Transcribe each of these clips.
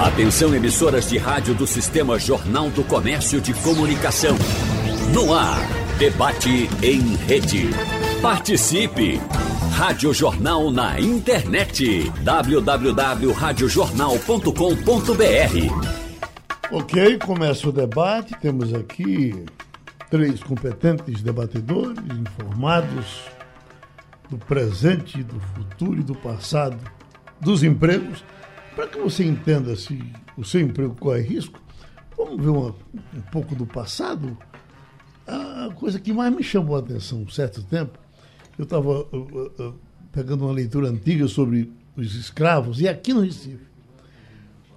Atenção emissoras de rádio do Sistema Jornal do Comércio de Comunicação. No ar, debate em rede. Participe! Rádio Jornal na internet. www.radiojornal.com.br Ok, começa o debate. Temos aqui três competentes debatedores informados do presente, do futuro e do passado dos empregos para que você entenda se o seu emprego corre risco, vamos ver uma, um pouco do passado. A coisa que mais me chamou a atenção um certo tempo, eu estava uh, uh, uh, pegando uma leitura antiga sobre os escravos, e aqui no Recife,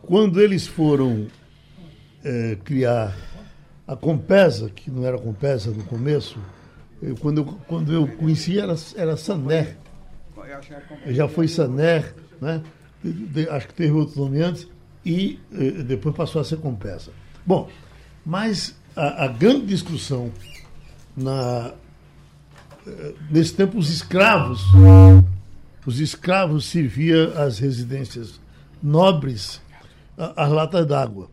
quando eles foram eh, criar a Compesa, que não era Compesa no começo, eu, quando, eu, quando eu conheci era, era Saner. Já foi Saner, né? Acho que teve outro nome antes, e eh, depois passou a ser Compesa. Bom, mas a, a grande discussão na, eh, nesse tempo os escravos, os escravos serviam às residências nobres as latas d'água.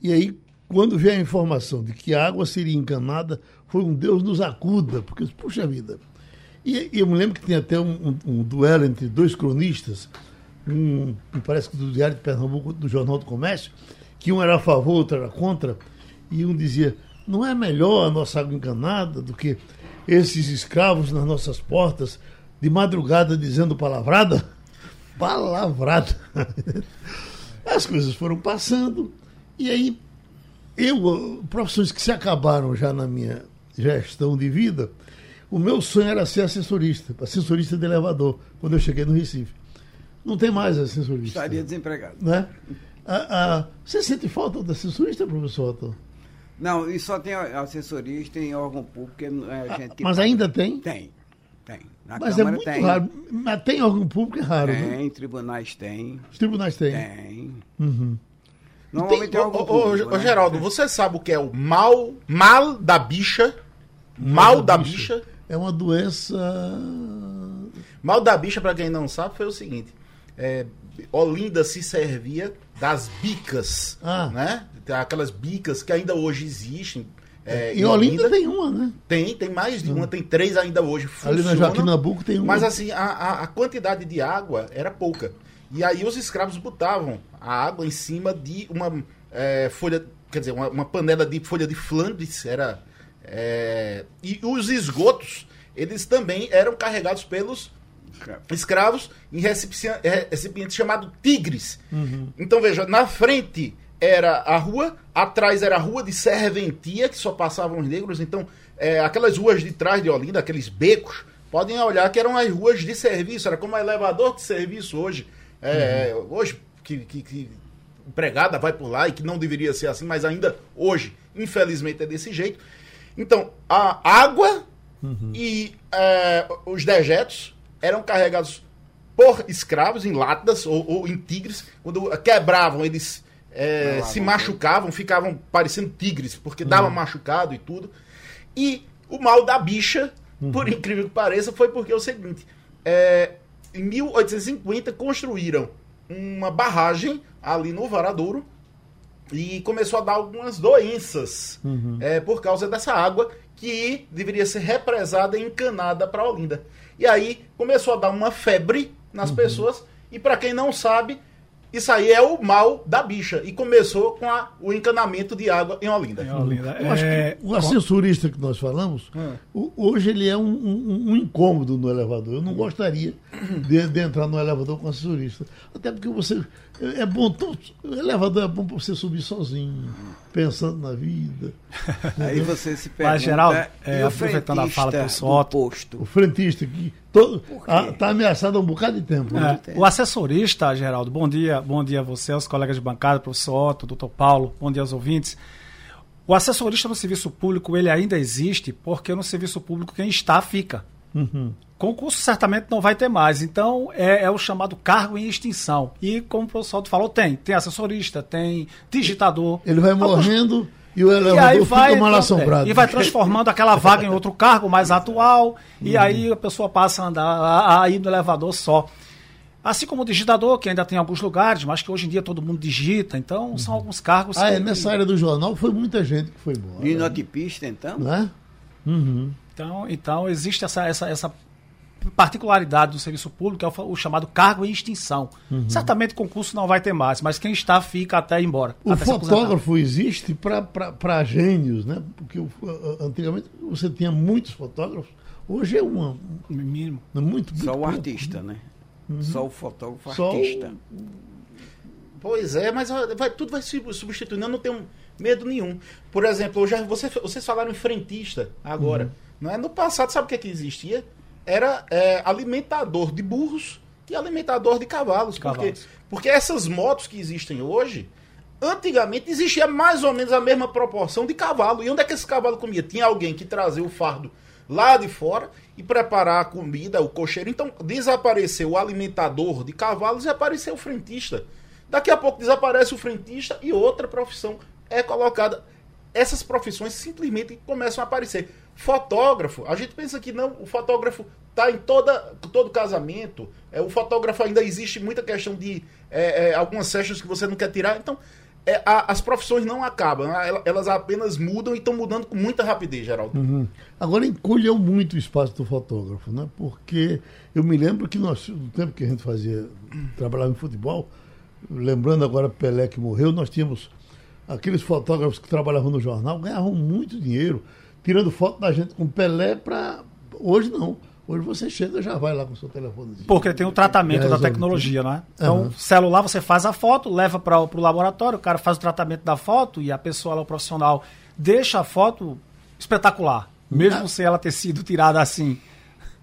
E aí, quando veio a informação de que a água seria encanada, foi um Deus nos acuda, porque, puxa vida. E, e eu me lembro que tinha até um, um, um duelo entre dois cronistas, um, parece que do Diário de Pernambuco, do Jornal do Comércio, que um era a favor, outro era contra, e um dizia: não é melhor a nossa água encanada do que esses escravos nas nossas portas, de madrugada dizendo palavrada? Palavrada. As coisas foram passando, e aí eu, profissões que se acabaram já na minha gestão de vida, o meu sonho era ser assessorista, assessorista de elevador, quando eu cheguei no Recife. Não tem mais assessorista. Estaria desempregado. Né? A, a, você sente falta de assessorista, professor Otto? Não, e só tem assessorista em órgão público. É a gente que Mas paga. ainda tem? Tem, tem. Na Mas é Câmara é muito tem. raro. Mas tem órgão público, é raro, tem, né? Tem, tribunais tem. Os tribunais têm? Tem. Uhum. Normalmente tem, é órgão público. Ô, né? Geraldo, você sabe o que é o mal, mal da bicha? Mal, mal da, da bicha. bicha? É uma doença... Mal da bicha, para quem não sabe, foi o seguinte é, Olinda se servia das bicas, ah. né? Aquelas bicas que ainda hoje existem. É, em Olinda, Olinda, tem uma, né? Tem, tem mais de uma, tem três ainda hoje. Ali na Joaquim Nabuco tem uma. Mas assim, a, a, quantidade de água era pouca. E aí os escravos botavam a água em cima de uma é, folha, quer dizer, uma, uma, panela de folha de Flandres, era. É, e os esgotos, eles também eram carregados pelos escravos em recipiente chamado Tigres. Uhum. Então veja, na frente era a rua, atrás era a rua de serventia, que só passavam os negros. Então, é, aquelas ruas de trás de Olinda, aqueles becos, podem olhar que eram as ruas de serviço, era como elevador de serviço hoje. É, uhum. Hoje, que, que, que empregada vai por lá e que não deveria ser assim, mas ainda hoje, infelizmente, é desse jeito. Então, a água uhum. e é, os dejetos eram carregados por escravos em latas ou, ou em tigres. Quando quebravam, eles é, se machucavam, ficavam parecendo tigres, porque dava uhum. machucado e tudo. E o mal da bicha, uhum. por incrível que pareça, foi porque é o seguinte: é, em 1850 construíram uma barragem ali no Varadouro e começou a dar algumas doenças uhum. é, por causa dessa água que deveria ser represada e encanada para Olinda. E aí começou a dar uma febre nas uhum. pessoas. E para quem não sabe, isso aí é o mal da bicha. E começou com a, o encanamento de água em Olinda. Em Olinda. Eu acho que é, o assessorista que nós falamos, hum. hoje ele é um, um, um, incômodo no elevador. Eu não gostaria de, de, entrar no elevador com assessorista. Até porque você. É bom. Todo, o elevador é bom para você subir sozinho, pensando na vida. Aí você se pergunta. Mas, Geraldo, é, aproveitando a fala do Soto. Posto. O frentista que está ameaçado há um bocado de tempo. Né? É, o assessorista, Geraldo, bom dia, bom dia a você, aos colegas de bancada, professor Otto, doutor Paulo, bom dia aos ouvintes. O assessorista no serviço público, ele ainda existe porque no serviço público quem está, fica. Uhum. Concurso certamente não vai ter mais. Então, é, é, o chamado cargo em extinção. E, como o professor falou, tem. Tem assessorista, tem digitador. Ele vai morrendo... E o elevador e vai, fica mal assombrado. É, e vai transformando aquela vaga em outro cargo mais atual, e uhum. aí a pessoa passa a andar aí no elevador só. Assim como o digitador, que ainda tem alguns lugares, mas que hoje em dia todo mundo digita, então são alguns cargos. Ah, que- é, nessa área do jornal foi muita gente que foi embora. Linotipista, então? Né? Uhum. Então, então existe essa, essa, essa particularidade do serviço público, é o, o chamado cargo em extinção. Uhum. Certamente concurso não vai ter mais, mas quem está fica até ir embora. O até fotógrafo existe para gênios, né? Porque o- antigamente você tinha muitos fotógrafos, hoje é uma, mínimo. muito, muito Só o pouco. artista, né? Só o fotógrafo Uhum. Só o- artista. Pois é, mas vai- tudo vai se substituindo. Eu não tenho medo nenhum. Por exemplo, já, você, vocês falaram em frentista agora. Uhum. Não é? No passado, sabe o que, é que existia? Era é, alimentador de burros e alimentador de cavalos. Cavalos. Porque essas motos que existem hoje, antigamente existia mais ou menos a mesma proporção de cavalo. E onde é que esse cavalo comia? Tinha alguém que trazia o fardo lá de fora e preparar a comida, o cocheiro. Então desapareceu o alimentador de cavalos e apareceu o frentista. Daqui a pouco desaparece o frentista e outra profissão é colocada. Essas profissões simplesmente começam a aparecer. Fotógrafo, a gente pensa que não, o fotógrafo está em toda, todo casamento. É, o fotógrafo ainda existe muita questão de é, é, algumas sessions que você não quer tirar. Então, é, a- as profissões não acabam, ela- elas apenas mudam e estão mudando com muita rapidez, Geraldo. Uhum. Agora encolheu muito o espaço do fotógrafo, né? Porque eu me lembro que nós, no tempo que a gente fazia, trabalhava em futebol, lembrando agora Pelé que morreu, nós tínhamos aqueles fotógrafos que trabalhavam no jornal, ganhavam muito dinheiro, tirando foto da gente com Pelé para. Hoje não. Hoje você chega e já vai lá com o seu telefone. Porque tem o tratamento Já da tecnologia, né? Então, Aham. celular você faz a foto, leva para o laboratório, o cara faz o tratamento da foto e a pessoa lá, o profissional, deixa a foto espetacular. Mesmo Ah. sem ela ter sido tirada assim.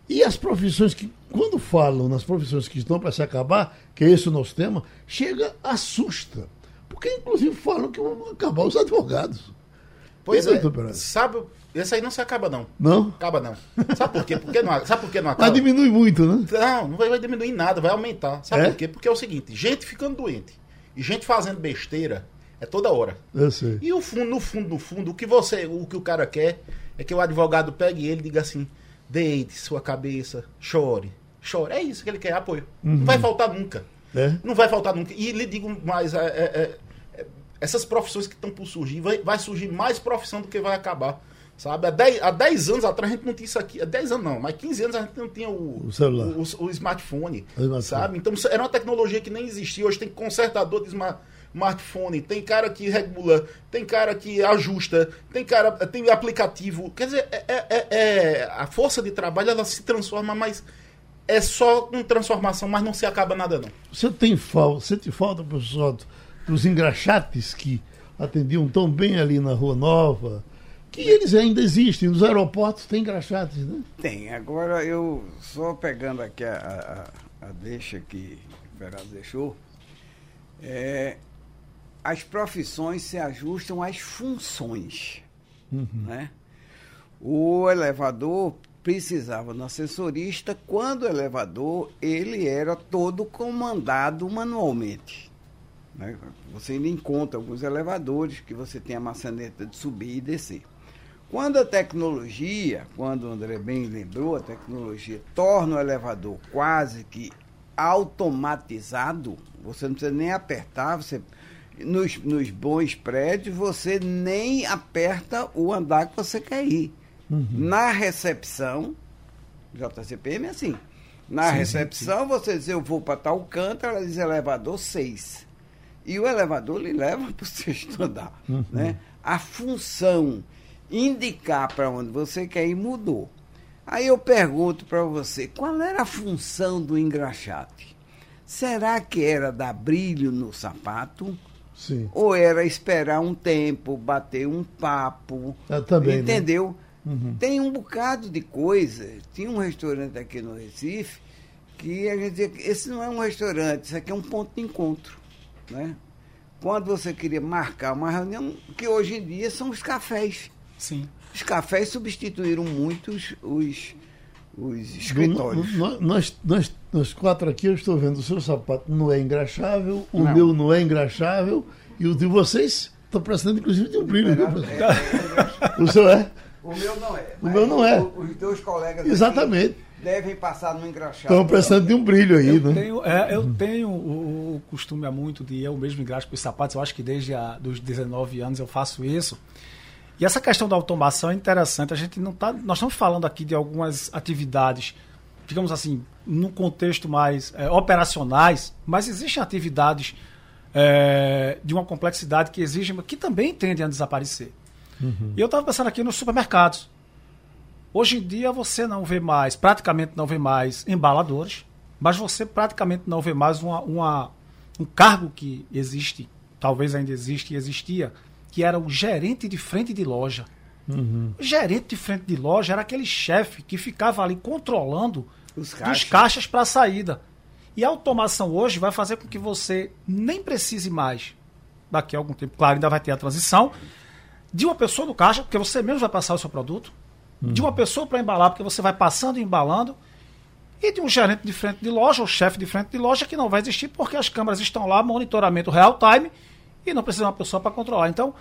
E as profissões que, quando falam nas profissões que estão para se acabar, que é esse o nosso tema, chega, assusta. Porque, inclusive, falam que vão acabar os advogados. Pois E, é, sabe, esse aí não se acaba não. Não? Acaba não. Sabe por quê? Porque não, sabe por que não Mas acaba? diminui muito, né? Não, não vai, vai diminuir nada, vai aumentar. Sabe É? por quê? Porque é o seguinte, gente ficando doente e gente fazendo besteira é toda hora. Eu sei. E o fundo, no fundo, no fundo, o que você, o que o cara quer é que o advogado pegue ele e diga assim: deite sua cabeça, chore, chore. É isso que ele quer, apoio. Não vai faltar nunca. É? Não vai faltar nunca. E lhe digo mais, é, é, é, essas profissões que estão por surgir, vai, vai surgir mais profissão do que vai acabar. Sabe? Há 10, há 10 anos atrás a gente não tinha isso aqui. Há 10 anos não, mas 15 anos a gente não tinha o, O celular. o, o- o smartphone. O smartphone. Sabe? Então era uma tecnologia que nem existia. Hoje tem consertador de smart- smartphone, tem cara que regula, tem cara que ajusta, tem cara, tem aplicativo. Quer dizer, é, é- é- é- a força de trabalho ela se transforma, mas é só com transformação, mas não se acaba nada não. Você tem falta, sente falta, professor, dos engraxates que atendiam tão bem ali na Rua Nova, que eles ainda existem. Nos aeroportos tem engraxates, né? Tem. Agora, eu só pegando aqui a, a, a deixa que o Verado deixou, é, as profissões se ajustam às funções. Né? O elevador precisava do assessorista quando o elevador ele era todo comandado manualmente. né? Você ainda encontra alguns elevadores que você tem a maçaneta de subir e descer. Quando a tecnologia, quando o André bem lembrou, a tecnologia torna o elevador quase que automatizado, você não precisa nem apertar, você nos, nos bons prédios você nem aperta o andar que você quer ir. Na recepção, JCPM é assim. Na recepção, você diz, eu vou para tal canto, ela diz elevador 6. E o elevador lhe leva para o sexto andar. Né? A função indicar para onde você quer ir mudou. Aí eu pergunto para você, qual era a função do engraxate? Será que era dar brilho no sapato? Sim. Ou era esperar um tempo, bater um papo? Ah, também, né? Entendeu? Tem um bocado de coisa. Tinha um restaurante aqui no Recife que a gente dizia que esse não é um restaurante, isso aqui é um ponto de encontro. Né? Quando você queria marcar uma reunião, que hoje em dia são os cafés. Sim. Os cafés substituíram muito os, os, os escritórios. No- no- nós, nós, nós quatro aqui, eu estou vendo o seu sapato não é engraxável, o Não. meu não é engraxável, e o de vocês está precisando, inclusive, de um brilho. professor? O seu é? O meu não é. O meu não é. Os dois colegas. aqui- Exatamente. devem passar no engraxado. Estão precisando de um brilho aí, Eu né? tenho, é, eu tenho o, o costume há muito de eu mesmo engraxo os sapatos. Eu acho que desde a, dos 19 anos eu faço isso. E essa questão da automação é interessante. A gente não tá, nós estamos falando aqui de algumas atividades, digamos assim, no contexto mais é, operacionais, mas existem atividades é, de uma complexidade que exigem, que também tendem a desaparecer. E eu estava pensando aqui nos supermercados. Hoje em dia você não vê mais, praticamente não vê mais embaladores, mas você praticamente não vê mais uma, uma- um cargo que existe, talvez ainda existe e existia, que era o gerente de frente de loja. O gerente de frente de loja era aquele chefe que ficava ali controlando Os dos caixas. para a saída. E a automação hoje vai fazer com que você nem precise mais, daqui a algum tempo, claro, ainda vai ter a transição, de uma pessoa no caixa, porque você mesmo vai passar o seu produto, de uma pessoa para embalar, porque você vai passando e embalando, e de um gerente de frente de loja, ou chefe de frente de loja, que não vai existir porque as câmeras estão lá, monitoramento real time, e não precisa de uma pessoa para controlar. Então,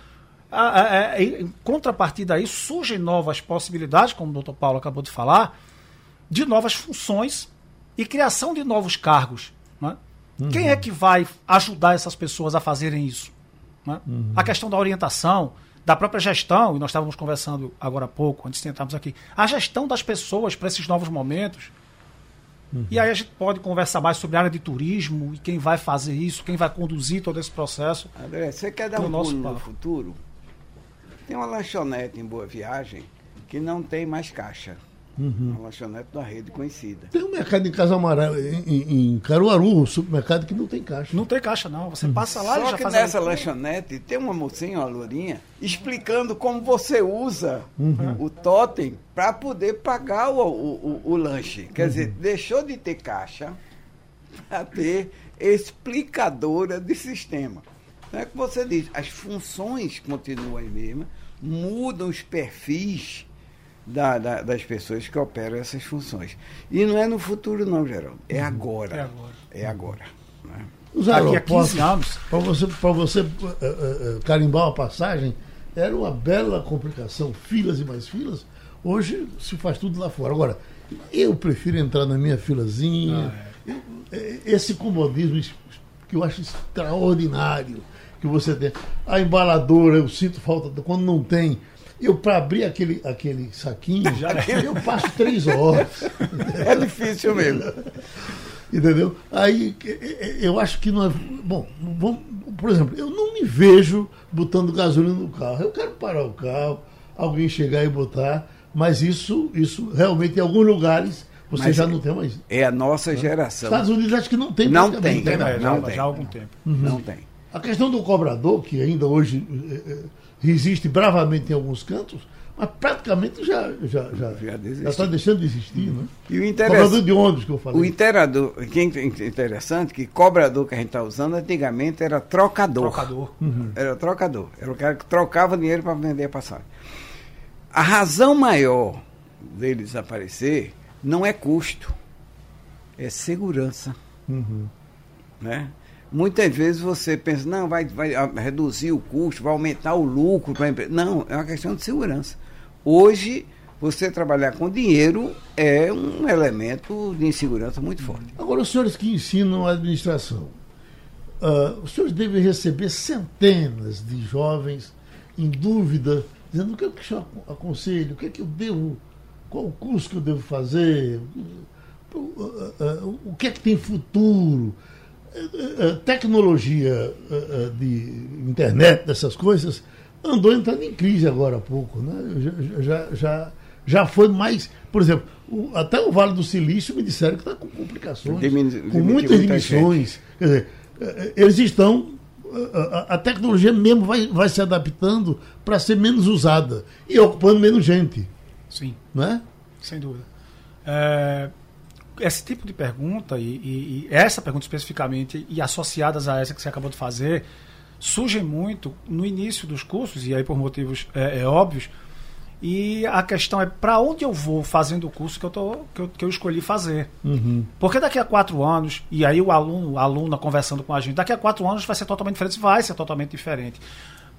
a- a- a- em contrapartida aí, surgem novas possibilidades, como o doutor Paulo acabou de falar, de novas funções e criação de novos cargos. né? Quem é que vai ajudar essas pessoas a fazerem isso? né? A questão da orientação, da própria gestão, e nós estávamos conversando agora há pouco, antes de entrarmos aqui, a gestão das pessoas para esses novos momentos. E aí a gente pode conversar mais sobre a área de turismo e quem vai fazer isso, quem vai conduzir todo esse processo. André, você quer dar um nosso pulo no papo. futuro? Tem uma lanchonete em Boa Viagem que não tem mais caixa. Uhum. Uma lanchonete da rede conhecida. Tem um mercado em Casa Amarela, em, em- em Caruaru, um supermercado que não tem caixa. Não tem caixa, não. Você passa lá e Só já que faz nessa lanchonete tem uma mocinha, uma lourinha, explicando como você usa Uhum. o totem para poder pagar o, o, o- o lanche. Quer dizer, deixou de ter caixa para ter explicadora de sistema. Não é que você diz, as funções continuam as mesmas, mudam os perfis da- da- das pessoas que operam essas funções. E não é no futuro, não, Geraldo. É agora. É agora. É agora. né? Os aeroportos, 15 anos. para você, pra você eh, eh, carimbar uma passagem, era uma bela complicação, filas e mais filas. Hoje se faz tudo lá fora. Agora, eu prefiro entrar na minha filazinha. Eu- eh, esse comodismo que eu acho extraordinário que você tem. A embaladora, eu sinto falta quando não tem. Eu, para abrir aquele, aquele saquinho, eu passo três horas. É difícil mesmo. Entendeu? Aí eh, eh, eu acho que não é. Bom, vamos, por exemplo, eu não me vejo botando gasolina no carro. Eu quero parar o carro, alguém chegar e botar, mas isso, isso realmente em alguns lugares você Mas já não tem mais. É a nossa geração. Estados Unidos acho que não tem Não tem, né? É, não já, tem. já há algum tempo. Não tem. A questão do cobrador, que ainda hoje resiste bravamente em alguns cantos, mas praticamente já já já, está deixando de existir, né? E o Cobrador interessante, de ônibus que eu o falei. interador, que é interessante que cobrador que a gente está usando antigamente era trocador. Trocador. Era trocador. Era o cara que trocava dinheiro para vender a passagem. A razão maior dele desaparecer não é custo, é segurança. Uhum. né? Muitas vezes você pensa, não, vai, vai ah, reduzir o custo, vai aumentar o lucro para a empresa. Não, é uma questão de segurança. Hoje, você trabalhar com dinheiro é um elemento de insegurança muito forte. Agora, os senhores que ensinam a administração, ah, os senhores devem receber centenas de jovens em dúvida, dizendo o que, é que o senhor aconselha, o que é que eu devo, qual o curso que eu devo fazer, o, ah, o que é que tem futuro. Ah, ah, Tecnologia ah, ah, de internet, dessas coisas, andou entrando em crise agora há pouco. Né? Já, já, já, já foi mais. Por exemplo, o- até o Vale do Silício me disseram que está com complicações, Diminu- com muitas muita demissões. Quer dizer, eles estão. A, a- tecnologia mesmo vai, vai se adaptando para ser menos usada e ocupando menos gente. Sim. Não é? Sem dúvida. É, esse tipo de pergunta, e, e- e essa pergunta especificamente, e associadas a essa que você acabou de fazer, surgem muito no início dos cursos, e aí por motivos é, é, óbvios, e a questão é para onde eu vou fazendo o curso que eu, tô, que eu, que eu escolhi fazer. Porque daqui a quatro anos, e aí o aluno, a aluna conversando com a gente, daqui a quatro anos vai ser totalmente diferente, vai ser totalmente diferente.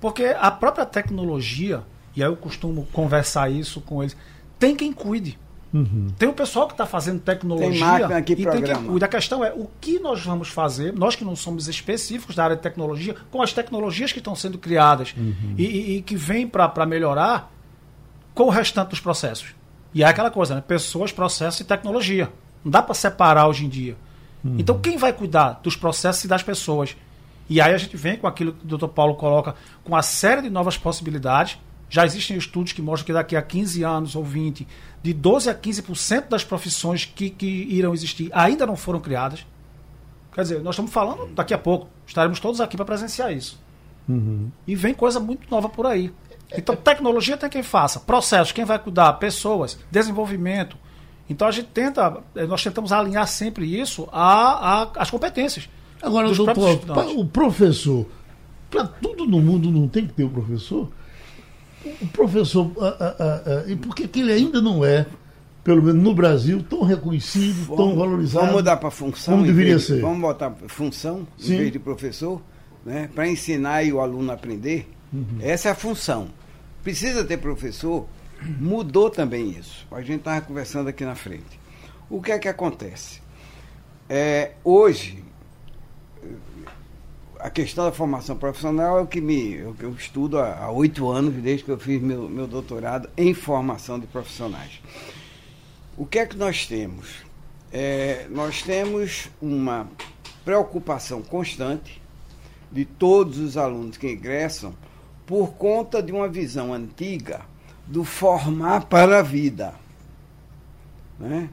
Porque a própria tecnologia, e aí eu costumo conversar isso com eles, tem quem cuide. Uhum. Tem o pessoal que está fazendo tecnologia. Tem máquina que e programa. Que, a questão é o que nós vamos fazer, nós que não somos específicos da área de tecnologia, com as tecnologias que estão sendo criadas uhum. e, e, que vêm para melhorar com o restante dos processos. E é aquela coisa, né? Pessoas, processos e tecnologia. Não dá para separar hoje em dia. Uhum. Então, quem vai cuidar dos processos e das pessoas? E aí a gente vem com aquilo que o Dr. Paulo coloca, com uma série de novas possibilidades. Já existem estudos que mostram que daqui a 15 anos ou 20, de 12 a 15% das profissões que, que irão existir ainda não foram criadas. Quer dizer, nós estamos falando daqui a pouco. Estaremos todos aqui para presenciar isso. Uhum. E vem coisa muito nova por aí. Então, tecnologia tem quem faça. Processos, quem vai cuidar? Pessoas, desenvolvimento. Então, a gente tenta, eh, nós tentamos alinhar sempre isso às competências. Agora, doutor, o professor, para tudo no mundo não tem que ter o um professor? O professor, ah, ah, ah, e por que ele ainda não é, pelo menos no Brasil, tão reconhecido, vamos, tão valorizado? Vamos mudar para função? Como deveria de, ser? Vamos botar função Sim. em vez de professor, né, para ensinar e o aluno aprender? Uhum. Essa é a função. Precisa ter professor? Mudou também isso. A gente estava conversando aqui na frente. O que é que acontece? É, hoje, a questão da formação profissional é o que me eu, eu estudo há oito anos, desde que eu fiz meu, meu doutorado em formação de profissionais. O que é que nós temos? É, nós temos uma preocupação constante de todos os alunos que ingressam por conta de uma visão antiga do formar para a vida. Né?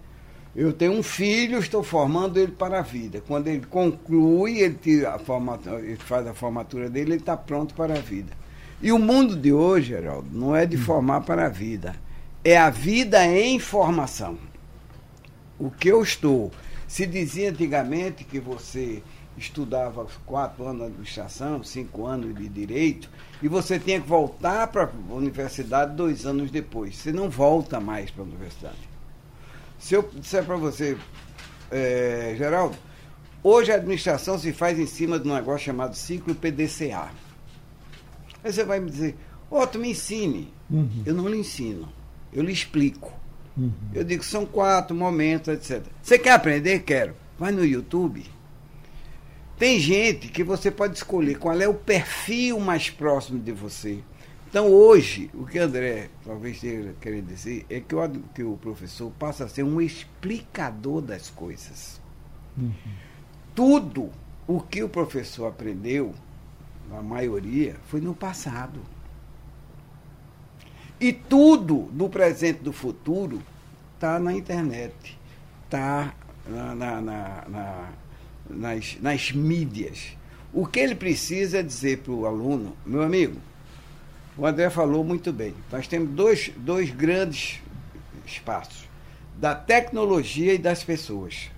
Eu tenho um filho, estou formando ele para a vida. Quando ele conclui, ele, tira a formatura, ele faz a formatura dele, ele está pronto para a vida. E o mundo de hoje, Geraldo, não é de hum. formar para a vida. É a vida em formação. O que eu estou. Se dizia antigamente que você estudava quatro anos de administração, cinco anos de direito, e você tinha que voltar para a universidade dois anos depois. Você não volta mais para a universidade. Se eu disser para você, é, Geraldo, hoje a administração se faz em cima de um negócio chamado ciclo PDCA. Aí você vai me dizer, ó, oh, tu me ensine. Uhum. Eu não lhe ensino, eu lhe explico. Uhum. Eu digo, são quatro momentos, etc. Você quer aprender? Quero. Vai no YouTube. Tem gente que você pode escolher qual é o perfil mais próximo de você. Então, hoje, o que André talvez esteja querendo dizer é que o, que o professor passa a ser um explicador das coisas. Uhum. Tudo o que o professor aprendeu, a maioria, foi no passado. E tudo do presente e do futuro está na internet, está na, na, na, nas, nas mídias. O que ele precisa é dizer para o aluno, meu amigo, o André falou muito bem. Nós temos dois, dois grandes espaços: da tecnologia e das pessoas.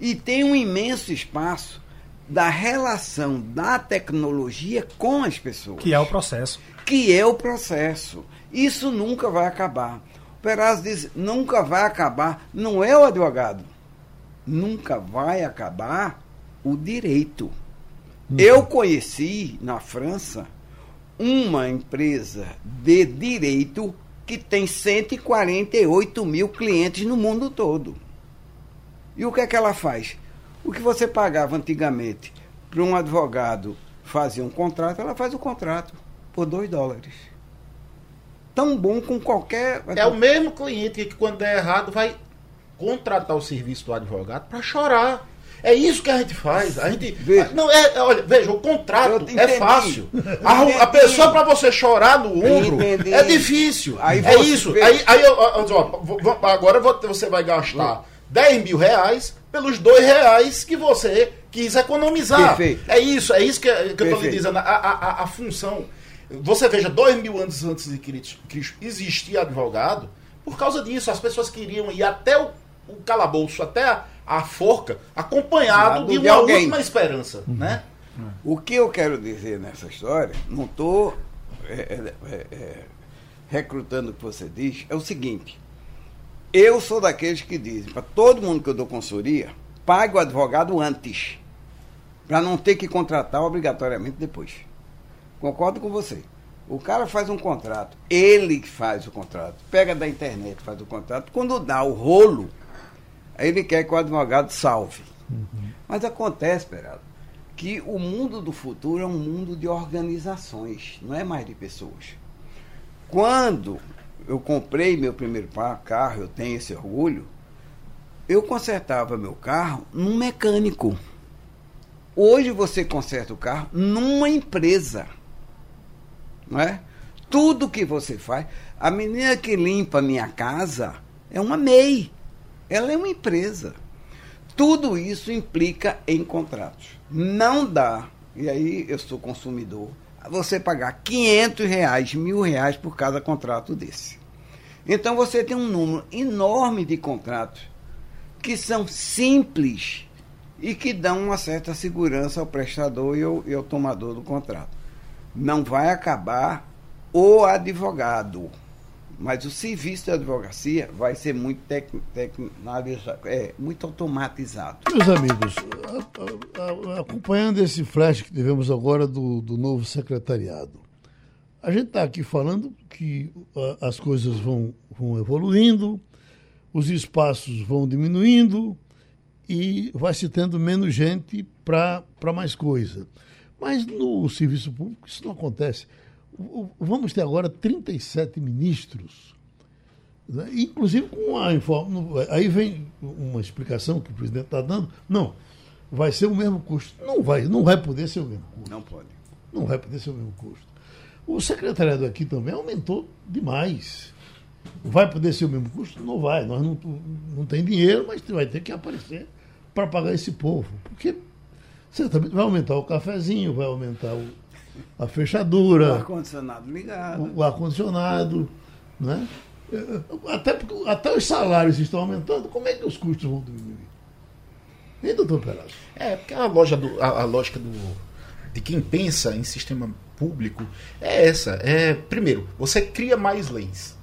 E tem um imenso espaço da relação da tecnologia com as pessoas. Que é o processo. Que é o processo. Isso nunca vai acabar. O Perazzo diz: nunca vai acabar. Não é o advogado. Nunca vai acabar o direito. Uhum. Eu conheci na França uma empresa de direito que tem 148 mil clientes no mundo todo. E o que é que ela faz? O que você pagava antigamente para um advogado fazer um contrato, ela faz o contrato por 2 dólares. Tão bom com qualquer. É o mesmo cliente que, quando der errado, vai contratar o serviço do advogado para chorar. É isso que a gente faz. A gente. Veja. Não, é, olha, veja, o contrato é fácil. A, a, pessoa para você chorar no ombro é difícil. Aí é isso. Aí, aí ó, agora você vai gastar 10 mil reais pelos dois reais que você quis economizar. Perfeito. É isso, é isso que, que eu estou lhe dizendo. A, a, a, função. Você veja, dois mil anos antes de Cristo existia advogado, por causa disso, as pessoas queriam ir até o, o calabouço, até a, a forca, acompanhado de uma de última esperança. Uhum. Né? O que eu quero dizer nessa história, não estou é, é, é, é, recrutando o que você diz, é o seguinte. Eu sou daqueles que dizem, para todo mundo que eu dou consultoria, pague o advogado antes, para não ter que contratar obrigatoriamente depois. Concordo com você. O cara faz um contrato, ele que faz o contrato, pega da internet, faz o contrato. Quando dá o rolo, ele quer que o advogado salve. Uhum. Mas acontece, Perado, que o mundo do futuro é um mundo de organizações, não é mais de pessoas. Quando eu comprei meu primeiro carro, eu tenho esse orgulho, eu consertava meu carro num mecânico. Hoje você conserta o carro numa empresa. Não é? Tudo que você faz. A menina que limpa minha casa é uma MEI. Ela é uma empresa. Tudo isso implica em contratos. Não dá, e aí eu sou consumidor, você pagar 500 reais, mil reais por cada contrato desse. Então você tem um número enorme de contratos que são simples e que dão uma certa segurança ao prestador e ao, e ao tomador do contrato. Não vai acabar o advogado, mas o serviço de advocacia vai ser muito, tec, tec, é, muito automatizado. Meus amigos, a, a, acompanhando esse flash que tivemos agora do, do novo secretariado, a gente está aqui falando que as coisas vão, vão evoluindo, os espaços vão diminuindo e vai se tendo menos gente para mais coisa. Mas no serviço público isso não acontece. Vamos ter agora 37 ministros, né? inclusive com a informação. Aí vem uma explicação que o presidente está dando. Não, vai ser o mesmo custo. Não vai, não vai poder ser o mesmo custo. Não pode. Não vai poder ser o mesmo custo. O secretariado aqui também aumentou demais. Vai poder ser o mesmo custo? Não vai. Nós não, não tem dinheiro, mas vai ter que aparecer para pagar esse povo. Porque certamente vai aumentar o cafezinho, vai aumentar o, a fechadura. O ar-condicionado ligado. O, ar-condicionado. Né? Até, até os salários estão aumentando, como é que os custos vão diminuir? Nem, doutor Perazzo? É, porque a, loja do, a, a lógica do, de quem pensa em sistema público é essa. É, primeiro, você cria mais leis.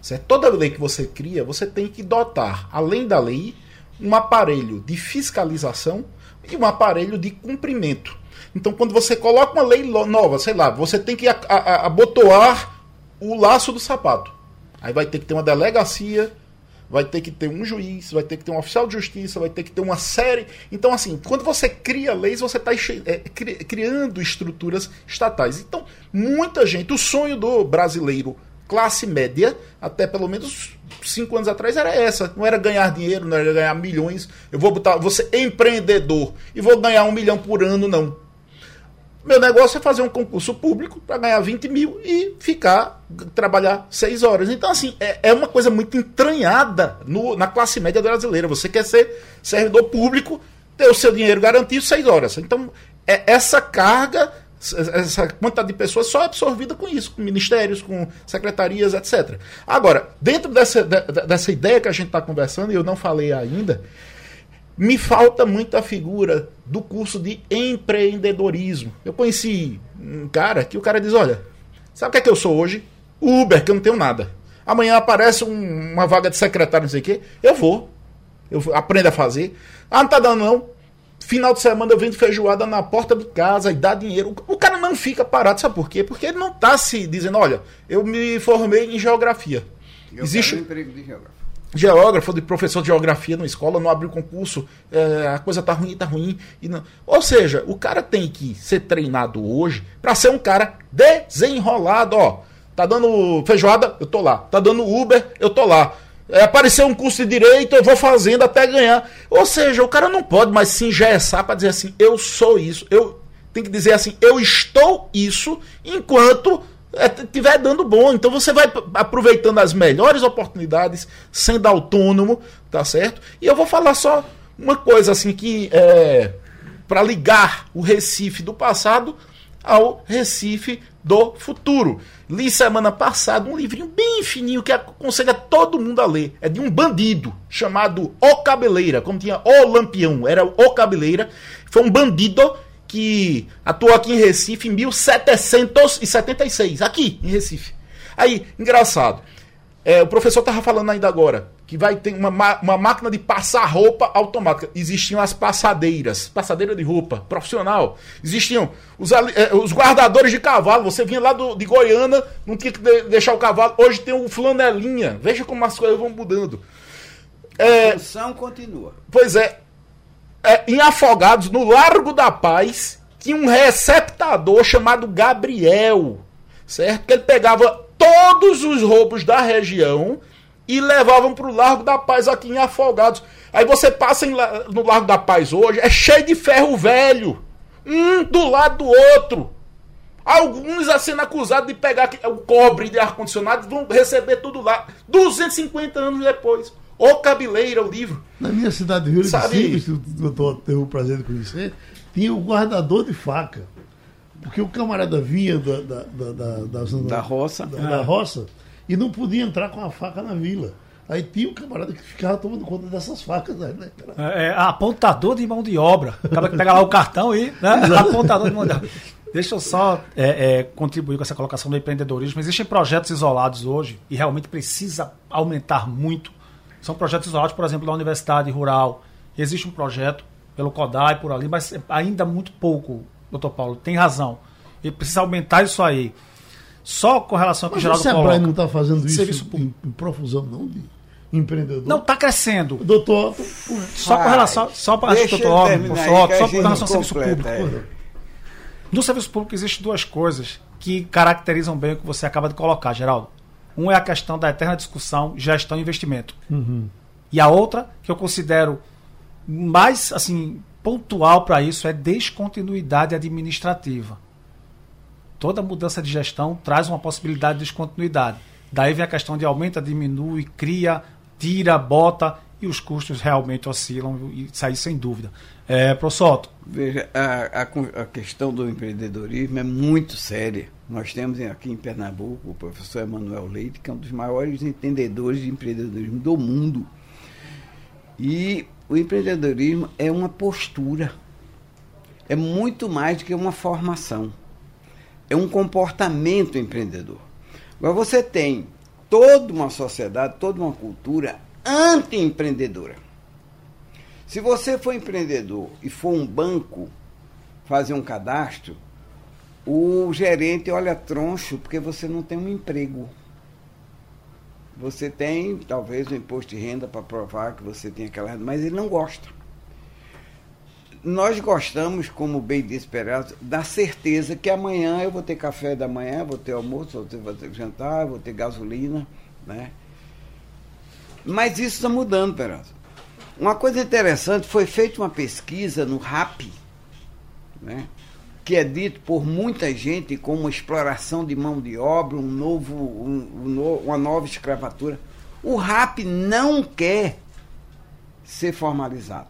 Certo? Toda lei que você cria, você tem que dotar, além da lei, um aparelho de fiscalização e um aparelho de cumprimento. Então, quando você coloca uma lei nova, sei lá, você tem que abotoar o laço do sapato. Aí vai ter que ter uma delegacia, vai ter que ter um juiz, vai ter que ter um oficial de justiça, vai ter que ter uma série. Então, assim, quando você cria leis, você está é, criando estruturas estatais. Então, muita gente, o sonho do brasileiro classe média, até pelo menos cinco anos atrás, era essa. Não era ganhar dinheiro, não era ganhar milhões. Eu vou botar, você empreendedor e vou ganhar um milhão por ano, não. Meu negócio é fazer um concurso público para ganhar 20 mil e ficar, trabalhar seis horas. Então, assim, é, é uma coisa muito entranhada no, na classe média brasileira. Você quer ser servidor público, ter o seu dinheiro garantido seis horas. Então, é essa carga essa quantidade de pessoas só é absorvida com isso, com ministérios, com secretarias, etc. Agora, dentro dessa, dessa ideia que a gente está conversando, e eu não falei ainda, me falta muito a figura do curso de empreendedorismo. Eu conheci um cara que o cara diz: olha, sabe o que é que eu sou hoje? Uber, que eu não tenho nada. Amanhã aparece um, uma vaga de secretário, não sei o quê, eu vou. Eu aprendo a fazer. Ah, não tá dando não Final de semana eu vendo feijoada na porta de casa e dá dinheiro. O cara não fica parado, sabe por quê? Porque ele não está se dizendo, olha, eu me formei em geografia. Eu Existe um emprego de geógrafo. Geógrafo, de professor de geografia na escola, não abriu concurso, é, a coisa tá ruim, tá ruim. Não... Ou seja, o cara tem que ser treinado hoje para ser um cara desenrolado, ó. Tá dando feijoada, eu tô lá. Tá dando Uber, eu tô lá é, apareceu um curso de direito, eu vou fazendo até ganhar. Ou seja, o cara não pode mais se engessar para dizer assim, eu sou isso. Eu tem que dizer assim, eu estou isso enquanto estiver é, dando bom. Então você vai aproveitando as melhores oportunidades, sendo autônomo, tá certo? E eu vou falar só uma coisa assim que é para ligar o Recife do passado ao Recife do futuro. Li semana passada um livrinho bem fininho que aconselha todo mundo a ler. É de um bandido chamado O Cabeleira, como tinha O Lampião, era O Cabeleira. Foi um bandido que atuou aqui em Recife em 1776, aqui em Recife. Aí, engraçado, é, o professor estava falando ainda agora que vai ter uma, uma máquina de passar roupa automática. Existiam as passadeiras, passadeira de roupa, profissional. Existiam os, eh, os guardadores de cavalo. Você vinha lá do, de Goiânia, não tinha que de, deixar o cavalo. Hoje tem o flanelinha. Veja como as coisas vão mudando. É, a função continua. Pois é, é, Em Afogados, no Largo da Paz, tinha um receptador chamado Gabriel. Certo? Que ele pegava todos os roubos da região e levavam para o Largo da Paz aqui em Afogados. Aí você passa em, no Largo da Paz hoje, é cheio de ferro velho. Um do lado do outro. Alguns sendo acusados de pegar o cobre de ar-condicionado vão receber tudo lá. 250 anos depois. O Cabeleira, o livro. Na minha cidade de Rio de Janeiro, que eu tenho o prazer de conhecer, tinha o guardador de faca. Porque o camarada vinha da, da, da, da, da, da roça. Da, da roça e não podia entrar com a faca na vila. Aí tinha um camarada que ficava tomando conta dessas facas, né? É, é apontador de mão de obra. Acaba que pega lá o cartão e. Né? apontador de mão de obra. Deixa eu só é, é, contribuir com essa colocação do empreendedorismo. Existem projetos isolados hoje e realmente precisa aumentar muito. São projetos isolados, por exemplo, da Universidade Rural. Existe um projeto pelo CODAI, por ali, mas ainda muito pouco, doutor Paulo. Tem razão. E precisa aumentar isso aí. Só com relação ao que o Geraldo coloca. Mas não está fazendo isso em, em, profusão, não, de empreendedor? Não, está crescendo. Doutor Só com relação... Só para doutor Otto, só com relação ao serviço público. É. No serviço público existem duas coisas que caracterizam bem o que você acaba de colocar, Geraldo. Um é a questão da eterna discussão gestão e investimento. Uhum. E a outra, que eu considero mais assim pontual para isso, é descontinuidade administrativa toda mudança de gestão traz uma possibilidade de descontinuidade. Daí vem a questão de aumenta, diminui, cria, tira, bota e os custos realmente oscilam e sair sem dúvida. É, Prossoto. Veja, a, a, a, questão do empreendedorismo é muito séria. Nós temos aqui em Pernambuco o professor Emanuel Leite, que é um dos maiores entendedores de empreendedorismo do mundo. E o empreendedorismo é uma postura. É muito mais do que uma formação é um comportamento empreendedor. Agora você tem toda uma sociedade, toda uma cultura anti-empreendedora. Se você for empreendedor e for um banco fazer um cadastro, o gerente olha troncho porque você não tem um emprego. Você tem talvez o um imposto de renda para provar que você tem aquela renda, mas ele não gosta nós gostamos, como bem disse Pereira, da certeza que amanhã eu vou ter café da manhã, vou ter almoço, vou ter, jantar, vou ter gasolina, né? Mas isso está mudando, Pereira. Uma coisa interessante, foi feita uma pesquisa no RAP, né? Que é dito por muita gente como exploração de mão de obra, um novo, um, um, uma nova escravatura. O RAP não quer ser formalizado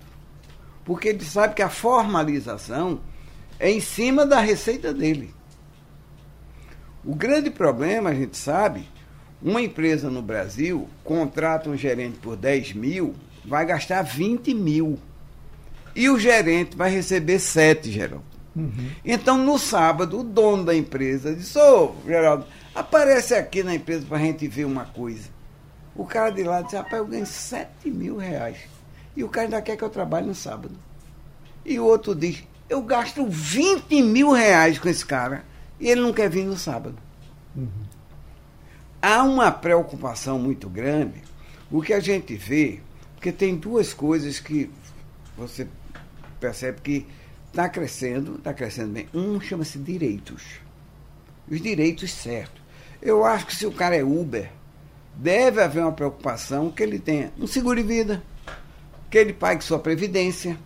porque ele sabe que a formalização é em cima da receita dele. O grande problema, a gente sabe, uma empresa no Brasil contrata um gerente por 10 mil, vai gastar 20 mil. E o gerente vai receber 7, Geraldo. Uhum. Então, no sábado, o dono da empresa disse: Ô, Geraldo, aparece aqui na empresa para a gente ver uma coisa. O cara de lá disse: Rapaz, eu ganho 7 mil reais. E o cara ainda quer que eu trabalhe no sábado. E o outro diz, eu gasto 20 mil reais com esse cara e ele não quer vir no sábado. Uhum. Há uma preocupação muito grande. O que a gente vê, porque tem duas coisas que você percebe que está crescendo, está crescendo bem. Um chama-se direitos. Os direitos certos. Eu acho que se o cara é Uber, deve haver uma preocupação que ele tenha um seguro de vida, que ele pague sua previdência.